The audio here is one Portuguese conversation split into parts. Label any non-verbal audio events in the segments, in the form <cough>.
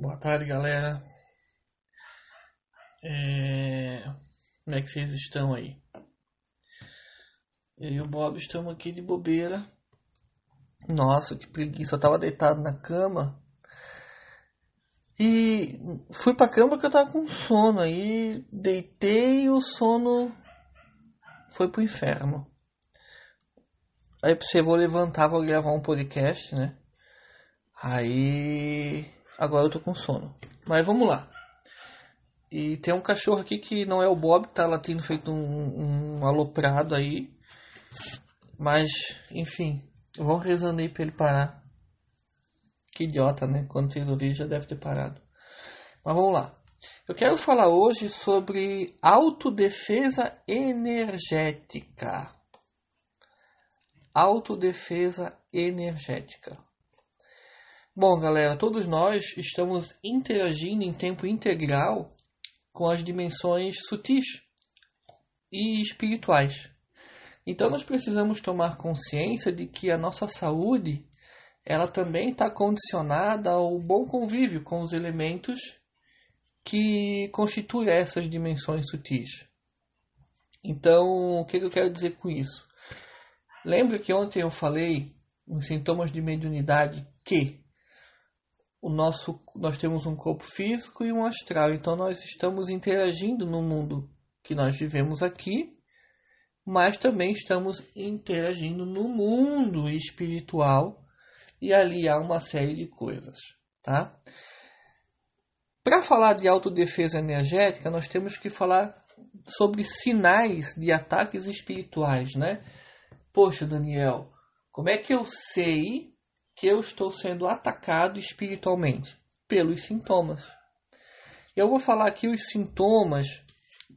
Boa tarde, galera. É... Como é que vocês estão aí? Eu e o Bob estamos aqui de bobeira. Nossa, que preguiça. Eu tava deitado na cama. E fui pra cama porque eu tava com sono. Aí deitei e o sono foi pro inferno. Aí pensei, vou levantar, vou gravar um podcast, né? Aí. Agora eu tô com sono. Mas vamos lá. E tem um cachorro aqui que não é o Bob, tá latindo feito um, um aloprado aí. Mas, enfim, vão rezando aí pra ele parar. Que idiota, né? Quando vocês ouvirem já deve ter parado. Mas vamos lá. Eu quero falar hoje sobre autodefesa energética. Autodefesa energética. Bom, galera, todos nós estamos interagindo em tempo integral com as dimensões sutis e espirituais. Então nós precisamos tomar consciência de que a nossa saúde ela também está condicionada ao bom convívio com os elementos que constituem essas dimensões sutis. Então, o que eu quero dizer com isso? Lembra que ontem eu falei nos sintomas de mediunidade que o nosso, nós temos um corpo físico e um astral, então nós estamos interagindo no mundo que nós vivemos aqui mas também estamos interagindo no mundo espiritual e ali há uma série de coisas, tá? Para falar de autodefesa energética, nós temos que falar sobre sinais de ataques espirituais, né? Poxa, Daniel, como é que eu sei que eu estou sendo atacado espiritualmente? Pelos sintomas. Eu vou falar aqui os sintomas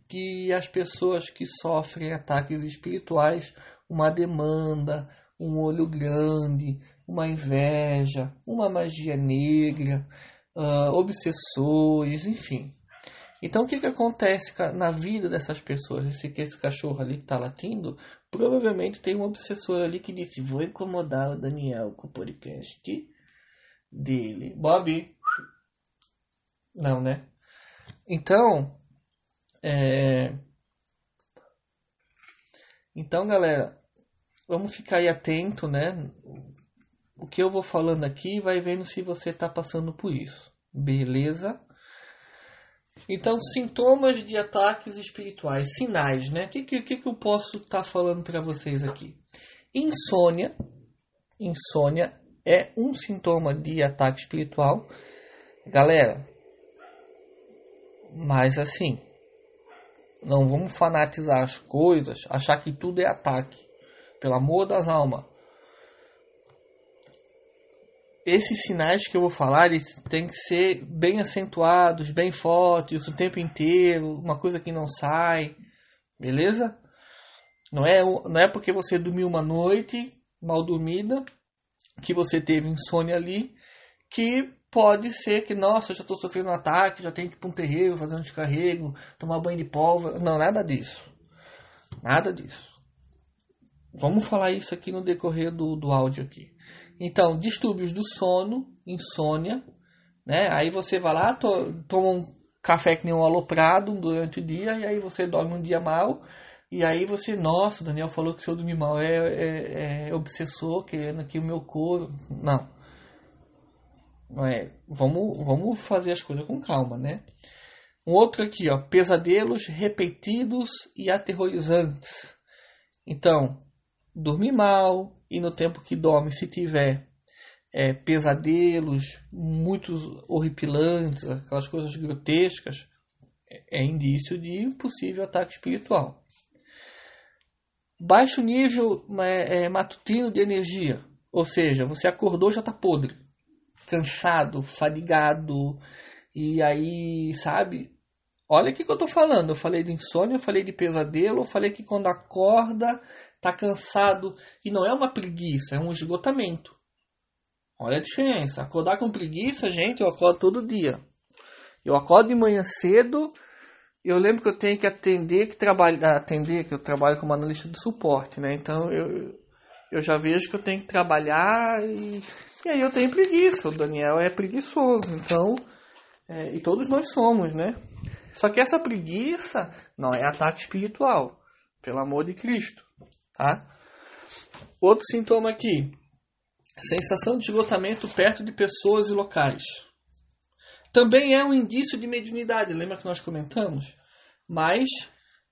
que as pessoas que sofrem ataques espirituais, uma demanda, um olho grande, uma inveja, uma magia negra, uh, obsessores, enfim. Então o que, que acontece na vida dessas pessoas? Esse, esse cachorro ali que está latindo, provavelmente tem um obsessor ali que disse, vou incomodar o Daniel com o podcast dele. Bob! Não, né? Então, é... Então, galera, vamos ficar aí atento, né? O que eu vou falando aqui vai vendo se você está passando por isso. Beleza? Então, sintomas de ataques espirituais, sinais, né? O que, que, que eu posso estar tá falando para vocês aqui? Insônia. Insônia é um sintoma de ataque espiritual. Galera, mas assim, não vamos fanatizar as coisas, achar que tudo é ataque. Pelo amor das almas. Esses sinais que eu vou falar, eles têm que ser bem acentuados, bem fortes, o tempo inteiro, uma coisa que não sai. Beleza? Não é, não é porque você dormiu uma noite mal dormida, que você teve insônia ali, que pode ser que, nossa, já estou sofrendo um ataque, já tenho que ir para um terreiro, fazer um descarrego, tomar banho de pólvora. Não, nada disso. Nada disso. Vamos falar isso aqui no decorrer do, do áudio aqui. Então, distúrbios do sono, insônia, né? Aí você vai lá, to, toma um café que nem um aloprado durante o dia, e aí você dorme um dia mal, e aí você, nossa, Daniel falou que se eu dormir mal é, é, é obsessor, querendo aqui o meu couro. Não não é? Vamos, vamos fazer as coisas com calma, né? Um outro aqui, ó, pesadelos repetidos e aterrorizantes. Então, dormir mal e no tempo que dorme, se tiver é, pesadelos muito horripilantes, aquelas coisas grotescas, é, é indício de possível ataque espiritual. Baixo nível é, é, matutino de energia, ou seja, você acordou já está podre cansado, fadigado. E aí, sabe? Olha o que, que eu tô falando. Eu falei de insônia, eu falei de pesadelo, eu falei que quando acorda, tá cansado. E não é uma preguiça, é um esgotamento. Olha a diferença. Acordar com preguiça, gente, eu acordo todo dia. Eu acordo de manhã cedo. Eu lembro que eu tenho que atender, que trabalhar, atender, que eu trabalho como analista de suporte, né? Então eu, eu já vejo que eu tenho que trabalhar e e aí eu tenho preguiça, o Daniel é preguiçoso, então É, e todos nós somos, né? Só que essa preguiça não é ataque espiritual, pelo amor de Cristo, tá? Outro sintoma aqui, sensação de esgotamento perto de pessoas e locais. Também é um indício de mediunidade, lembra que nós comentamos? Mas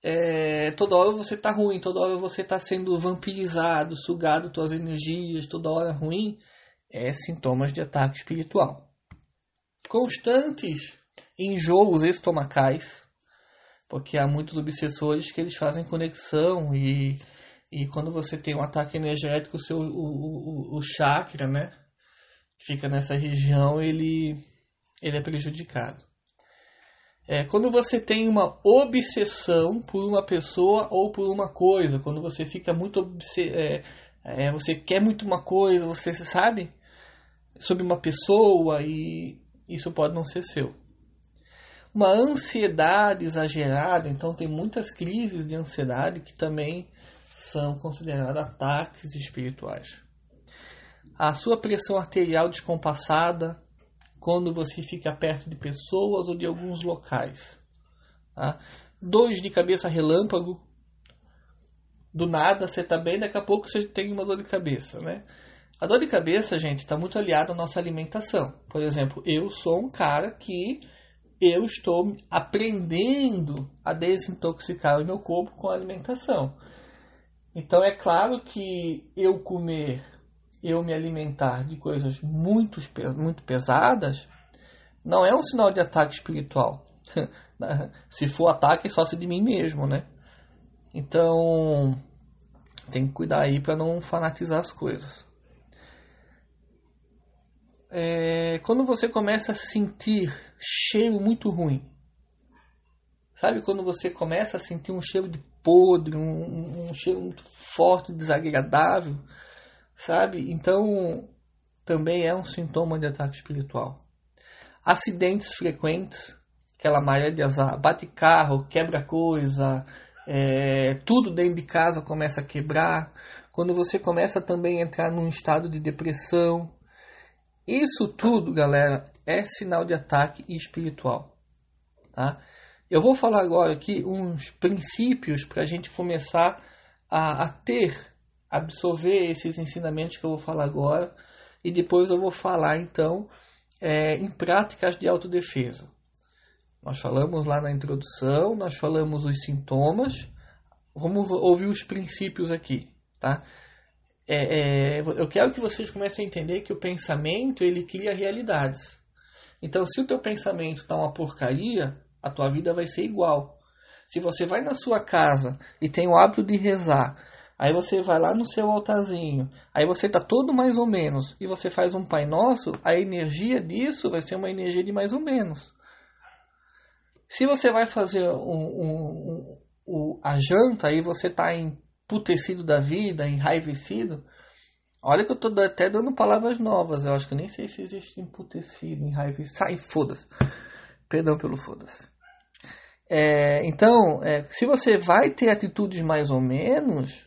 é, toda hora você está ruim, toda hora você está sendo vampirizado, sugado suas energias, toda hora ruim, é sintomas de ataque espiritual. Constantes enjoos estomacais, porque há muitos obsessores que eles fazem conexão e, e quando você tem um ataque energético, o seu o, o, o chakra, né, fica nessa região, ele ele é prejudicado. É, quando você tem uma obsessão por uma pessoa ou por uma coisa, quando você fica muito é, é, você quer muito uma coisa, você sabe sobre uma pessoa e isso pode não ser seu. Uma ansiedade exagerada, então tem muitas crises de ansiedade que também são consideradas ataques espirituais. A sua pressão arterial descompassada, quando você fica perto de pessoas ou de alguns locais. Tá? Dores de cabeça relâmpago. Do nada você está bem, daqui a pouco você tem uma dor de cabeça. Né? A dor de cabeça, gente, está muito aliada à nossa alimentação. Por exemplo, eu sou um cara que eu estou aprendendo a desintoxicar o meu corpo com a alimentação. Então é claro que eu comer eu me alimentar de coisas muito, muito pesadas, não é um sinal de ataque espiritual. <laughs> se for ataque, é só se de mim mesmo, né? Então, tem que cuidar aí para não fanatizar as coisas. É, quando você começa a sentir cheiro muito ruim, sabe quando você começa a sentir um cheiro de podre, um, um cheiro muito forte, desagradável, sabe? Então, também é um sintoma de ataque espiritual. Acidentes frequentes, aquela maré de azar, bate carro, quebra coisa, é, tudo dentro de casa começa a quebrar. Quando você começa também a entrar num estado de depressão, isso tudo, galera, é sinal de ataque espiritual. Tá? Eu vou falar agora aqui uns princípios para a gente começar a, a ter absorver esses ensinamentos que eu vou falar agora e depois eu vou falar então é, em práticas de autodefesa. Nós falamos lá na introdução, nós falamos os sintomas, vamos ouvir os princípios aqui, tá? É, é, eu quero que vocês comecem a entender que o pensamento ele cria realidades. Então, se o teu pensamento está uma porcaria, a tua vida vai ser igual. Se você vai na sua casa e tem o hábito de rezar, Aí você vai lá no seu altarzinho, aí você tá todo mais ou menos, e você faz um Pai Nosso, a energia disso vai ser uma energia de mais ou menos. Se você vai fazer um, um, um, a janta, aí você tá emputecido da vida, enraivecido, olha que eu tô até dando palavras novas, eu acho que nem sei se existe emputecido, enraivecido, sai, foda-se. Perdão pelo foda-se. É, então, é, se você vai ter atitudes mais ou menos,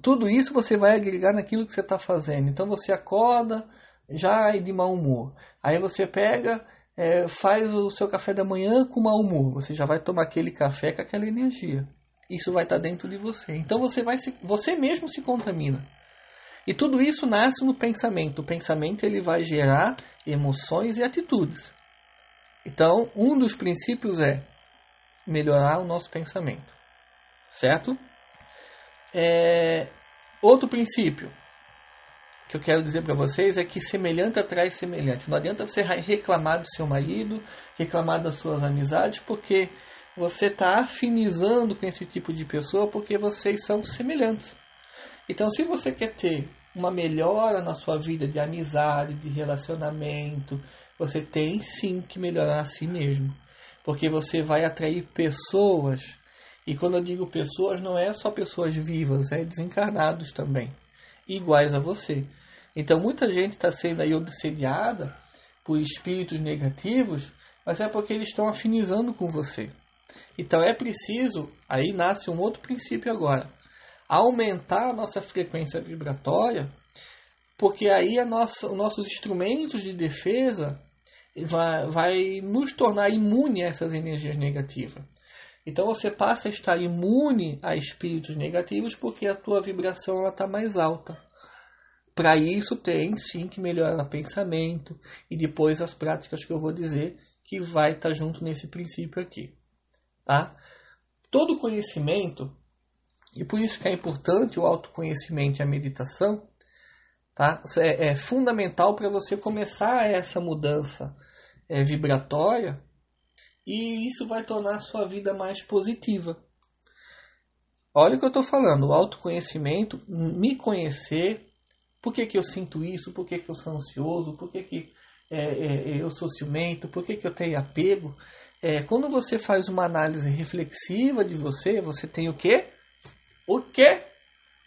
tudo isso você vai agregar naquilo que você está fazendo. Então você acorda já de mau humor. Aí você pega, é, faz o seu café da manhã com mau humor. Você já vai tomar aquele café com aquela energia. Isso vai estar tá dentro de você. Então você vai se, você mesmo se contamina. E tudo isso nasce no pensamento. O pensamento ele vai gerar emoções e atitudes. Então, um dos princípios é melhorar o nosso pensamento. Certo? É, outro princípio que eu quero dizer para vocês é que semelhante atrai semelhante. Não adianta você reclamar do seu marido, reclamar das suas amizades, porque você está afinizando com esse tipo de pessoa porque vocês são semelhantes. Então, se você quer ter uma melhora na sua vida de amizade, de relacionamento, você tem sim que melhorar a si mesmo. Porque você vai atrair pessoas e quando eu digo pessoas, não é só pessoas vivas, é desencarnados também, iguais a você. Então muita gente está sendo aí obsediada por espíritos negativos, mas é porque eles estão afinizando com você. Então é preciso, aí nasce um outro princípio agora, aumentar a nossa frequência vibratória, porque aí nossa, os nossos instrumentos de defesa vai, vai nos tornar imune a essas energias negativas. Então você passa a estar imune a espíritos negativos porque a tua vibração está mais alta. Para isso tem sim que melhorar o pensamento e depois as práticas que eu vou dizer que vai estar tá junto nesse princípio aqui, tá? Todo conhecimento e por isso que é importante o autoconhecimento e a meditação, tá? É, é fundamental para você começar essa mudança é, vibratória e isso vai tornar a sua vida mais positiva. Olha o que eu estou falando, o autoconhecimento, me conhecer, por que, que eu sinto isso, por que, que eu sou ansioso, por que, que é, é, eu sou ciumento, por que, que eu tenho apego. É, quando você faz uma análise reflexiva de você, você tem o quê? O quê?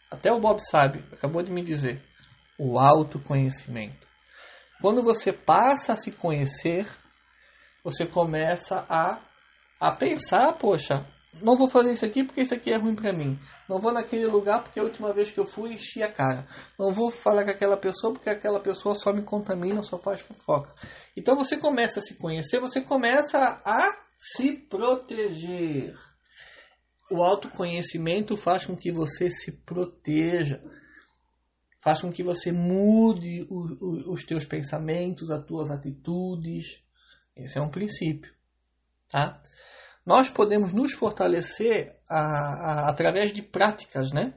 Até o Bob sabe, acabou de me dizer. O autoconhecimento. Quando você passa a se conhecer, você começa a, a pensar, poxa, não vou fazer isso aqui porque isso aqui é ruim para mim. Não vou naquele lugar porque a última vez que eu fui enchi a cara. Não vou falar com aquela pessoa porque aquela pessoa só me contamina, só faz fofoca. Então você começa a se conhecer, você começa a se proteger. O autoconhecimento faz com que você se proteja. Faz com que você mude o, o, os teus pensamentos, as tuas atitudes. Esse é um princípio. Tá? Nós podemos nos fortalecer a, a, através de práticas, né?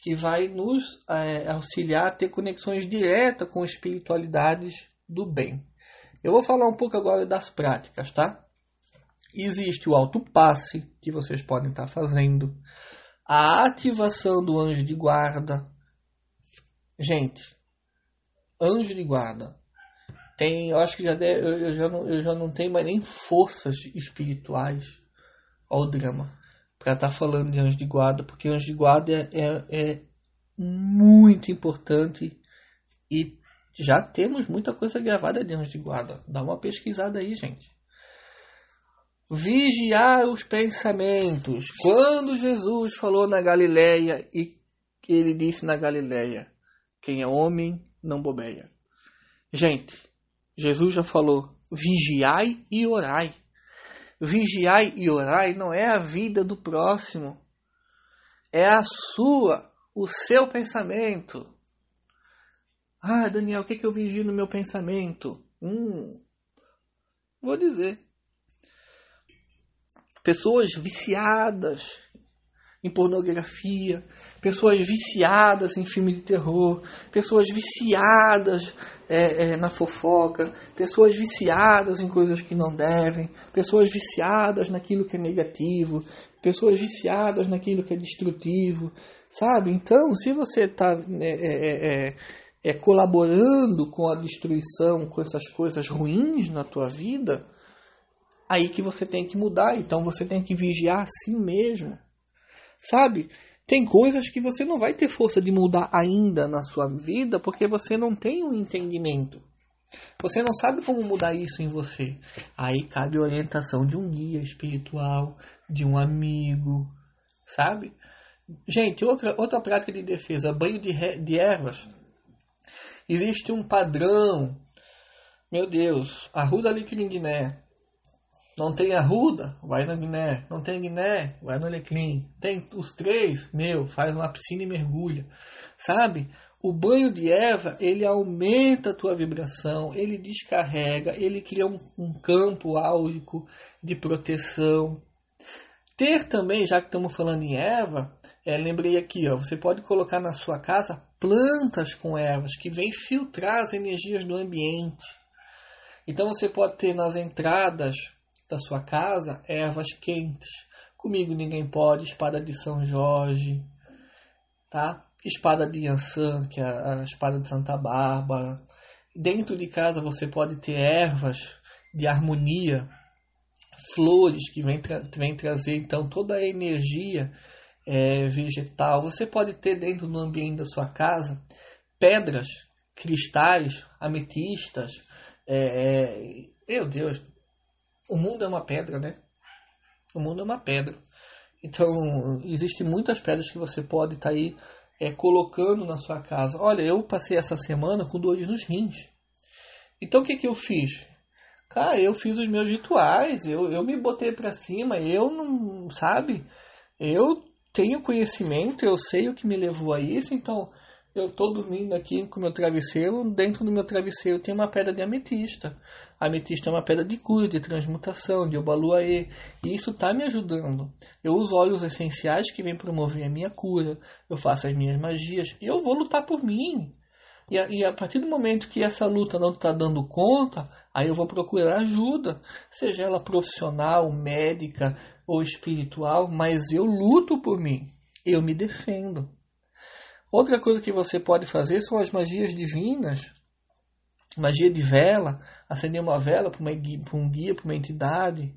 Que vai nos é, auxiliar a ter conexões diretas com espiritualidades do bem. Eu vou falar um pouco agora das práticas, tá? Existe o autopasse, que vocês podem estar fazendo. A ativação do anjo de guarda. Gente, anjo de guarda tem, eu acho que já deve, eu, eu, já não, eu já não tenho mais nem forças espirituais ao drama para estar tá falando de anjo de guarda, porque anjo de guarda é, é, é muito importante e já temos muita coisa gravada de anjo de guarda. Dá uma pesquisada aí, gente. Vigiar os pensamentos. Quando Jesus falou na Galileia e ele disse na Galileia: Quem é homem não bobeia. Gente, Jesus já falou: vigiai e orai. Vigiai e orai não é a vida do próximo, é a sua, o seu pensamento. Ah, Daniel, o que, que eu vigio no meu pensamento? Hum, vou dizer. Pessoas viciadas em pornografia, pessoas viciadas em filme de terror, pessoas viciadas é, é, na fofoca, pessoas viciadas em coisas que não devem, pessoas viciadas naquilo que é negativo, pessoas viciadas naquilo que é destrutivo, sabe? Então, se você está né, é, é, é, é, colaborando com a destruição, com essas coisas ruins na tua vida, aí que você tem que mudar. Então, você tem que vigiar a si mesmo Sabe? Tem coisas que você não vai ter força de mudar ainda na sua vida porque você não tem um entendimento. Você não sabe como mudar isso em você. Aí cabe a orientação de um guia espiritual, de um amigo, sabe? Gente, outra, outra prática de defesa, banho de, de ervas. Existe um padrão. Meu Deus, arruda liquidinho de né. Não tem arruda? Vai na Guiné. Não tem Guiné? Vai no Alecrim. Tem os três? Meu, faz uma piscina e mergulha. Sabe? O banho de Eva, ele aumenta a tua vibração, ele descarrega, ele cria um, um campo áurico de proteção. Ter também, já que estamos falando em Eva, é, lembrei aqui, ó, você pode colocar na sua casa plantas com ervas que vêm filtrar as energias do ambiente. Então você pode ter nas entradas da sua casa ervas quentes. Comigo ninguém pode, espada de São Jorge, tá? Espada de Yansan, que é a espada de Santa Bárbara. Dentro de casa você pode ter ervas de harmonia, flores que vêm, tra vem trazer então toda a energia é, vegetal. Você pode ter dentro do ambiente da sua casa pedras, cristais, ametistas. É, é, meu Deus, o mundo é uma pedra, né? O mundo é uma pedra. Então, existem muitas pedras que você pode estar tá aí é, colocando na sua casa. Olha, eu passei essa semana com dores nos rins. Então, o que, que eu fiz? Cara, eu fiz os meus rituais, eu, eu me botei pra cima, eu não, sabe? Eu tenho conhecimento, eu sei o que me levou a isso, então eu estou dormindo aqui com meu travesseiro, dentro do meu travesseiro tem uma pedra de ametista. A ametista é uma pedra de cura, de transmutação, de obaluaê, e isso está me ajudando. Eu uso óleos essenciais que vêm promover a minha cura, eu faço as minhas magias, eu vou lutar por mim. E a, e a partir do momento que essa luta não está dando conta, aí eu vou procurar ajuda, seja ela profissional, médica ou espiritual, mas eu luto por mim, eu me defendo. Outra coisa que você pode fazer são as magias divinas, magia de vela, acender uma vela para um guia, para uma entidade.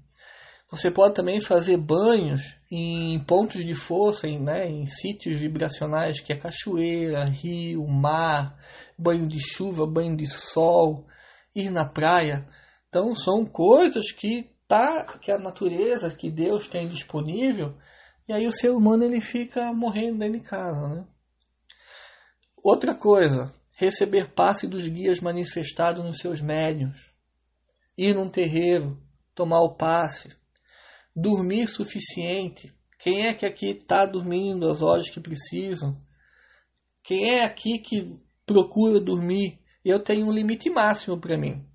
Você pode também fazer banhos em pontos de força, em, né, em sítios vibracionais, que é cachoeira, rio, mar, banho de chuva, banho de sol, ir na praia. Então são coisas que tá, que a natureza, que Deus tem disponível, e aí o ser humano ele fica morrendo dentro de casa, né? Outra coisa, receber passe dos guias manifestados nos seus médios, ir num terreiro, tomar o passe, dormir suficiente. Quem é que aqui está dormindo as horas que precisam? Quem é aqui que procura dormir? Eu tenho um limite máximo para mim.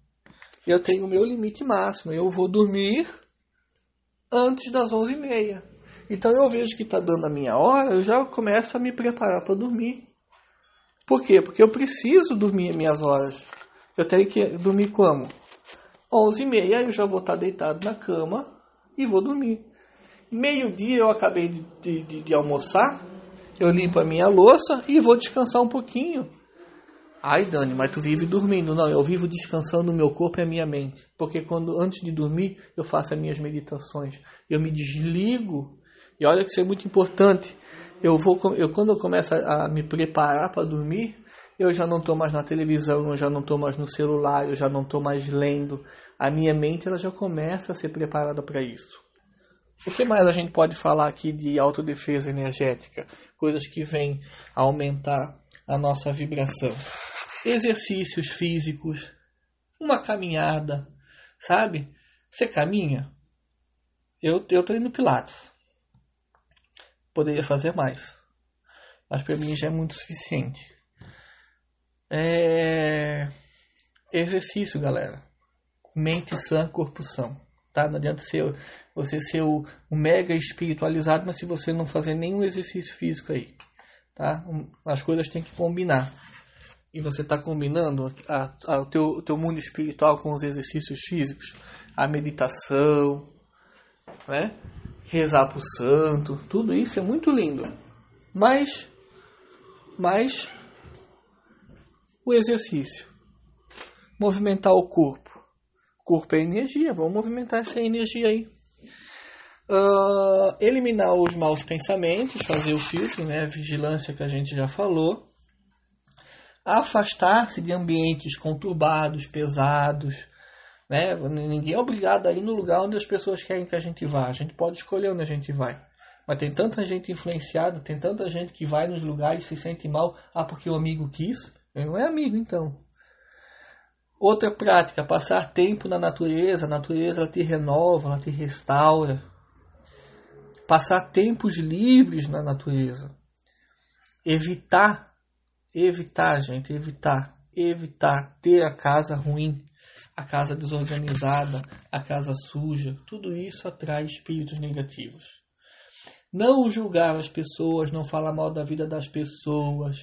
Eu tenho o meu limite máximo. Eu vou dormir antes das 11h30. Então eu vejo que está dando a minha hora, eu já começo a me preparar para dormir. Por quê? Porque eu preciso dormir as minhas horas. Eu tenho que dormir como? 11h30 eu já vou estar deitado na cama e vou dormir. Meio-dia eu acabei de, de, de, almoçar, eu limpo a minha louça e vou descansar um pouquinho. Ai, Dani, mas tu vive dormindo. Não, eu vivo descansando o meu corpo e a minha mente. Porque quando antes de dormir, eu faço as minhas meditações. Eu me desligo. E olha que isso é muito importante. Eu vou eu quando eu começo a, me preparar para dormir, eu já não estou mais na televisão, eu já não estou mais no celular, eu já não estou mais lendo. A minha mente ela já começa a ser preparada para isso. O que mais a gente pode falar aqui de autodefesa energética? Coisas que vêm aumentar a nossa vibração. Exercícios físicos, uma caminhada, sabe? Você caminha? Eu eu tô indo pilates. Poderia fazer mais, mas para mim já é muito suficiente. É... Exercício, galera. Mente sã, corpo são. Tá? Não adianta ser, você ser o, o, mega espiritualizado, mas se você não fazer nenhum exercício físico aí. Tá? As coisas têm que combinar. E você está combinando a, a, o teu, teu mundo espiritual com os exercícios físicos, a meditação, né? Rezar para o santo, tudo isso é muito lindo. Mas, mas o exercício. Movimentar o corpo. O corpo é energia, vamos movimentar essa energia aí. Uh, eliminar os maus pensamentos, fazer o filtro, né, vigilância que a gente já falou. Afastar-se de ambientes conturbados, pesados. Né? Ninguém é obrigado a ir no lugar onde as pessoas querem que a gente vá. A gente pode escolher onde a gente vai. Mas tem tanta gente influenciada, tem tanta gente que vai nos lugares e se sente mal. Ah, porque o amigo quis. Ele não é amigo, então. Outra prática, passar tempo na natureza. A natureza ela te renova, ela te restaura. Passar tempos livres na natureza. Evitar, evitar, gente, evitar, evitar ter a casa ruim, a casa desorganizada, a casa suja. Tudo isso atrai espíritos negativos. Não julgar as pessoas, não falar mal da vida das pessoas,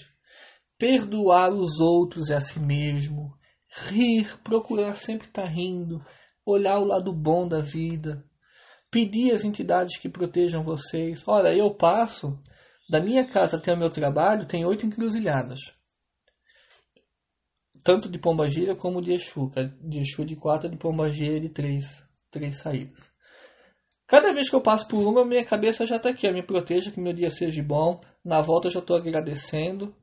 perdoar os outros e a si mesmo, rir, procurar sempre estar tá rindo, olhar o lado bom da vida, pedir às entidades que protejam vocês. Olha, eu passo da minha casa até o meu trabalho, tem oito encruzilhadas. Tanto de Pombagira como de Exu. De Exu de quatro, de Pombagira de três, três saídas. Cada vez que eu passo por uma, minha cabeça já está aqui. Me proteja, que meu dia seja bom. Na volta eu já estou agradecendo.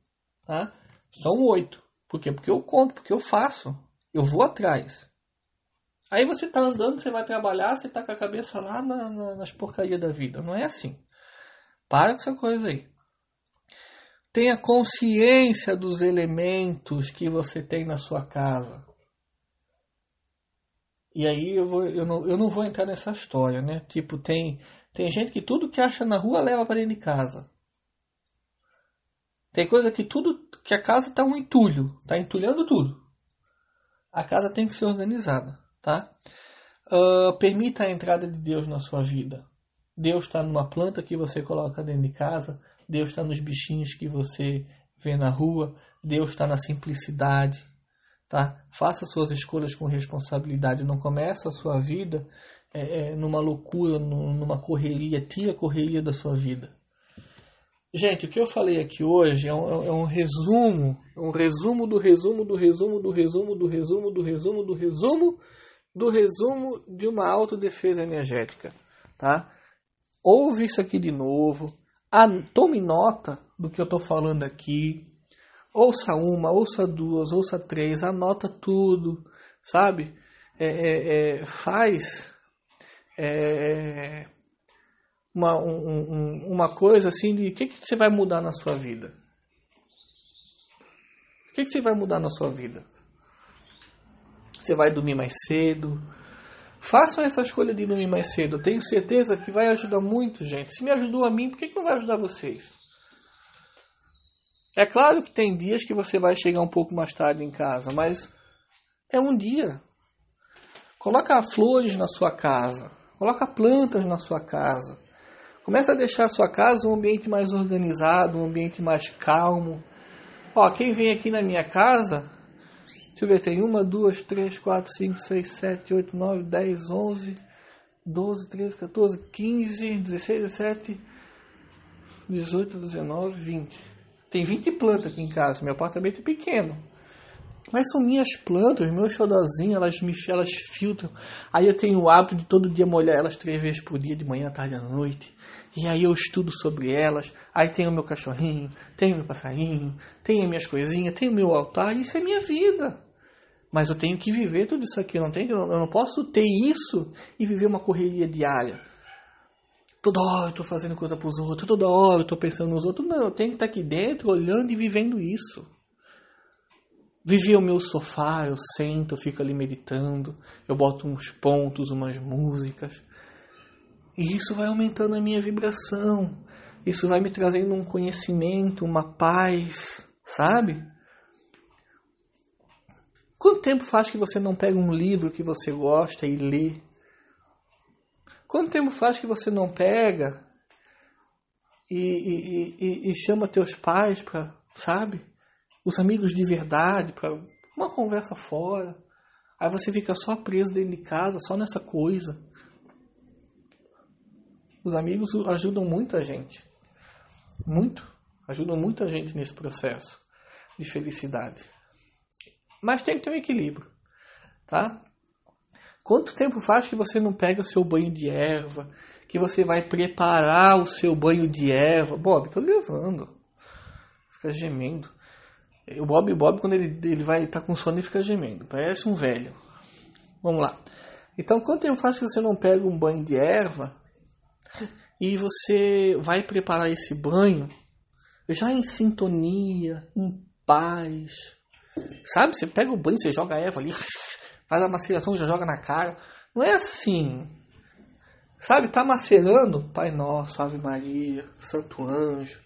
Tá? São oito. Por quê? Porque eu conto, porque eu faço. Eu vou atrás. Aí você está andando, você vai trabalhar, você está com a cabeça lá na, na, nas porcarias da vida. Não é assim. Para com essa coisa aí. Tenha consciência dos elementos que você tem na sua casa. E aí eu, vou, eu, não, eu não vou entrar nessa história, né? Tipo, tem, tem gente que tudo que acha na rua leva para dentro de casa. Tem coisa que tudo que a casa tá um entulho, tá entulhando tudo. A casa tem que ser organizada, tá? Uh, permita a entrada de Deus na sua vida. Deus está numa planta que você coloca dentro de casa. Deus está nos bichinhos que você vê na rua. Deus está na simplicidade, tá? Faça suas escolhas com responsabilidade. Não começa a sua vida é, é, numa loucura, numa correria. Tira a correria da sua vida. Gente, o que eu falei aqui hoje é um, é um resumo, é um resumo do resumo do resumo do resumo do resumo do resumo do resumo do resumo de uma autodefesa energética, tá? Ouve isso aqui de novo, tome nota do que eu estou falando aqui, ouça uma, ouça duas, ouça três, anota tudo, sabe? É, é, é, faz é, uma, um, uma coisa assim de o que, que você vai mudar na sua vida. O que, que você vai mudar na sua vida? Você vai dormir mais cedo? Façam essa escolha de dormir mais cedo. Eu tenho certeza que vai ajudar muito, gente. Se me ajudou a mim, por que, que não vai ajudar vocês? É claro que tem dias que você vai chegar um pouco mais tarde em casa, mas é um dia. Coloca flores na sua casa. Coloca plantas na sua casa. Começa a deixar a sua casa um ambiente mais organizado, um ambiente mais calmo. Ó, quem vem aqui na minha casa, deixa eu ver, tem uma, duas, três, quatro, cinco, seis, sete, oito, nove, dez, onze, doze, treze, 14, 15, 16, 17, 18, 19, 20. Tem 20 plantas aqui em casa, meu apartamento é pequeno. Mas são minhas plantas, meus xodozinhos, elas me elas filtram. Aí eu tenho o hábito de todo dia molhar elas três vezes por dia, de manhã, tarde à noite. E aí eu estudo sobre elas. Aí tenho o meu cachorrinho, tenho o meu passarinho, tenho as minhas coisinhas, tenho o meu altar. Isso é minha vida. Mas eu tenho que viver tudo isso aqui. Eu não, tenho, eu não posso ter isso e viver uma correria diária. Toda hora eu estou fazendo coisa para os outros, toda hora eu estou pensando nos outros. Não, eu tenho que estar aqui dentro olhando e vivendo isso. Vivi o meu sofá, eu sento, eu fico ali meditando, eu boto uns pontos, umas músicas. E isso vai aumentando a minha vibração. Isso vai me trazendo um conhecimento, uma paz, sabe? Quanto tempo faz que você não pega um livro que você gosta e lê? Quanto tempo faz que você não pega e, e, e, e chama teus pais para, sabe? os amigos de verdade, para uma conversa fora. Aí você fica só preso dentro de casa, só nessa coisa. Os amigos ajudam muita gente. Muito. Ajudam muita gente nesse processo de felicidade. Mas tem que ter um equilíbrio, tá? Quanto tempo faz que você não pega o seu banho de erva? Que você vai preparar o seu banho de erva? Bob, tô levando. Fica gemendo. O Bob Bob, quando ele, ele vai estar tá com sono, ele fica gemendo. Parece um velho. Vamos lá. Então, quanto tempo faz que você não pega um banho de erva e você vai preparar esse banho já em sintonia, em paz? Sabe? Você pega o banho, você joga a erva ali, faz a maceração, já joga na cara. Não é assim. Sabe? Tá macerando? Pai Nosso, Ave Maria, Santo Anjo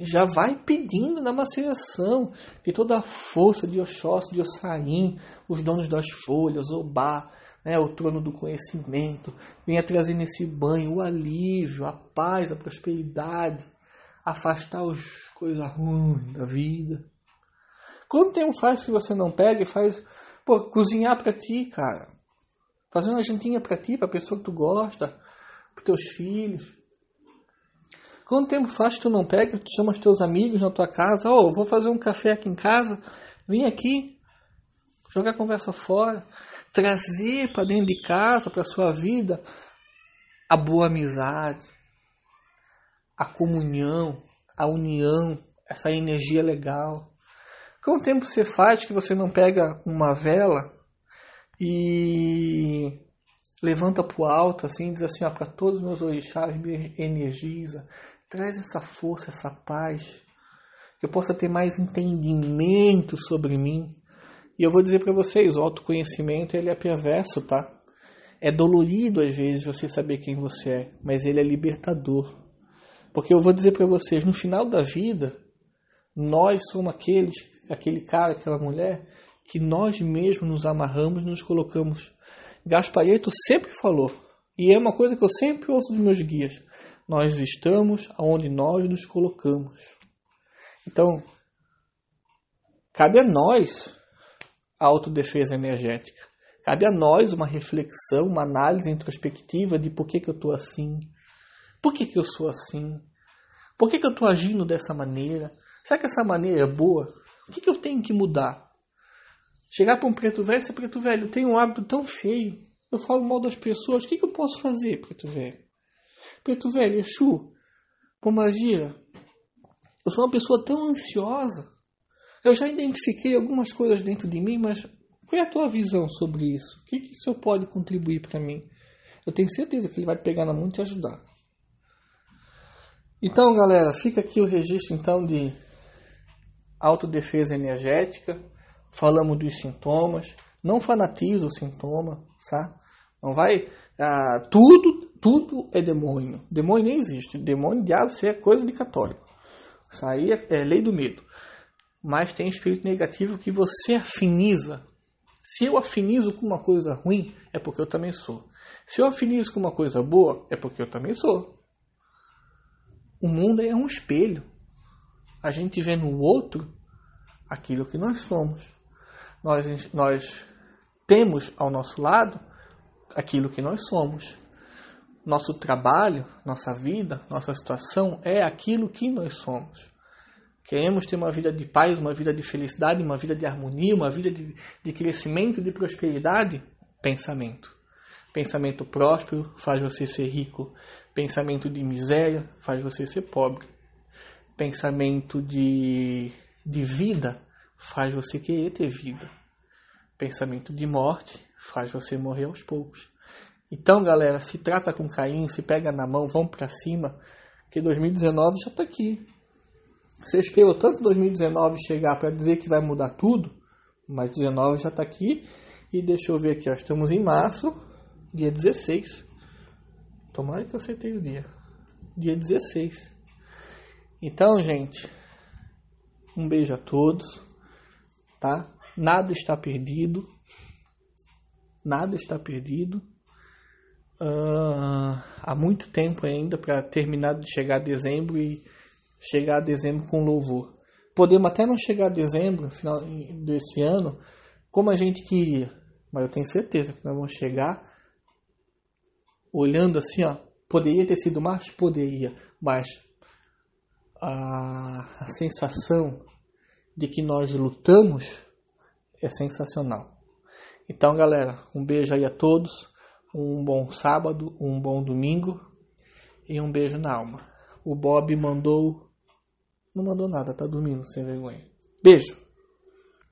já vai pedindo na maceração que toda a força de Oxóssi, de Ossarim, os donos das folhas, Obá, né, o trono do conhecimento, venha trazer nesse banho o alívio, a paz, a prosperidade, afastar as coisas ruins da vida. Quanto tempo faz que você não pega e faz, pô, cozinhar para ti, cara? Fazer uma jantinha para ti, para pessoa que tu gosta, para teus filhos Quanto tempo faz que tu não pega, tu chama os teus amigos na tua casa, ó, oh, vou fazer um café aqui em casa, vem aqui, jogar a conversa fora, trazer para dentro de casa, para sua vida, a boa amizade, a comunhão, a união, essa energia legal. Quanto tempo você faz que você não pega uma vela e levanta para o alto assim, diz assim, ó, para todos os meus orixás me energiza, Traz essa força, essa paz. Que eu possa ter mais entendimento sobre mim. E eu vou dizer para vocês, o autoconhecimento ele é perverso, tá? É dolorido às vezes você saber quem você é, mas ele é libertador. Porque eu vou dizer para vocês, no final da vida, nós somos aqueles, aquele cara, aquela mulher que nós mesmos nos amarramos, nos colocamos. Gaspareto sempre falou, e é uma coisa que eu sempre ouço dos meus guias. Nós estamos onde nós nos colocamos. Então, cabe a nós a autodefesa energética. Cabe a nós uma reflexão, uma análise introspectiva de por que, que eu estou assim, por que, que eu sou assim, por que, que eu estou agindo dessa maneira, será que essa maneira é boa? O que, que eu tenho que mudar? Chegar para um preto velho e ser preto velho, eu tenho um hábito tão feio, eu falo mal das pessoas, o que, que eu posso fazer, preto velho? Preto velho, Exu, magia, eu sou uma pessoa tão ansiosa, eu já identifiquei algumas coisas dentro de mim, mas qual é a tua visão sobre isso? O que, que o senhor pode contribuir para mim? Eu tenho certeza que ele vai pegar na mão e te ajudar. Então, galera, fica aqui o registro então de autodefesa energética. Falamos dos sintomas. Não fanatiza o sintoma, tá? Não vai. Ah, tudo, tudo é demônio. Demônio nem existe. Demônio, diabo, isso é coisa de católico. Isso aí é, é lei do medo mas tem espírito negativo que você afiniza. Se eu afinizo com uma coisa ruim, é porque eu também sou. Se eu afinizo com uma coisa boa, é porque eu também sou. O mundo é um espelho. A gente vê no outro aquilo que nós somos. Nós, nós temos ao nosso lado aquilo que nós somos. Nosso trabalho, nossa vida, nossa situação é aquilo que nós somos. Queremos ter uma vida de paz, uma vida de felicidade, uma vida de harmonia, uma vida de, de crescimento, de prosperidade? Pensamento. Pensamento próspero faz você ser rico. Pensamento de miséria faz você ser pobre. Pensamento de, de vida faz você querer ter vida. Pensamento de morte faz você morrer aos poucos. Então, galera, se trata com carinho, se pega na mão, vamos para cima, que 2019 já está aqui. Você esperou tanto 2019 chegar para dizer que vai mudar tudo, mas 19 já está aqui. E deixa eu ver aqui, ó, estamos em março, dia 16. Tomara que eu acertei o dia. Dia 16. Então, gente, um beijo a todos, tá? Nada está perdido. Nada está perdido. Uh, há muito tempo ainda para terminar de chegar dezembro e chegar a dezembro com louvor. Podemos até não chegar a dezembro, final desse ano, como a gente queria, mas eu tenho certeza que nós vamos chegar olhando assim, ó, poderia ter sido mais, poderia, mas a, a sensação de que nós lutamos é sensacional. Então, galera, um beijo aí a todos, um bom sábado, um bom domingo e um beijo na alma. O Bob mandou não mandou nada, tá dormindo sem vergonha. Beijo!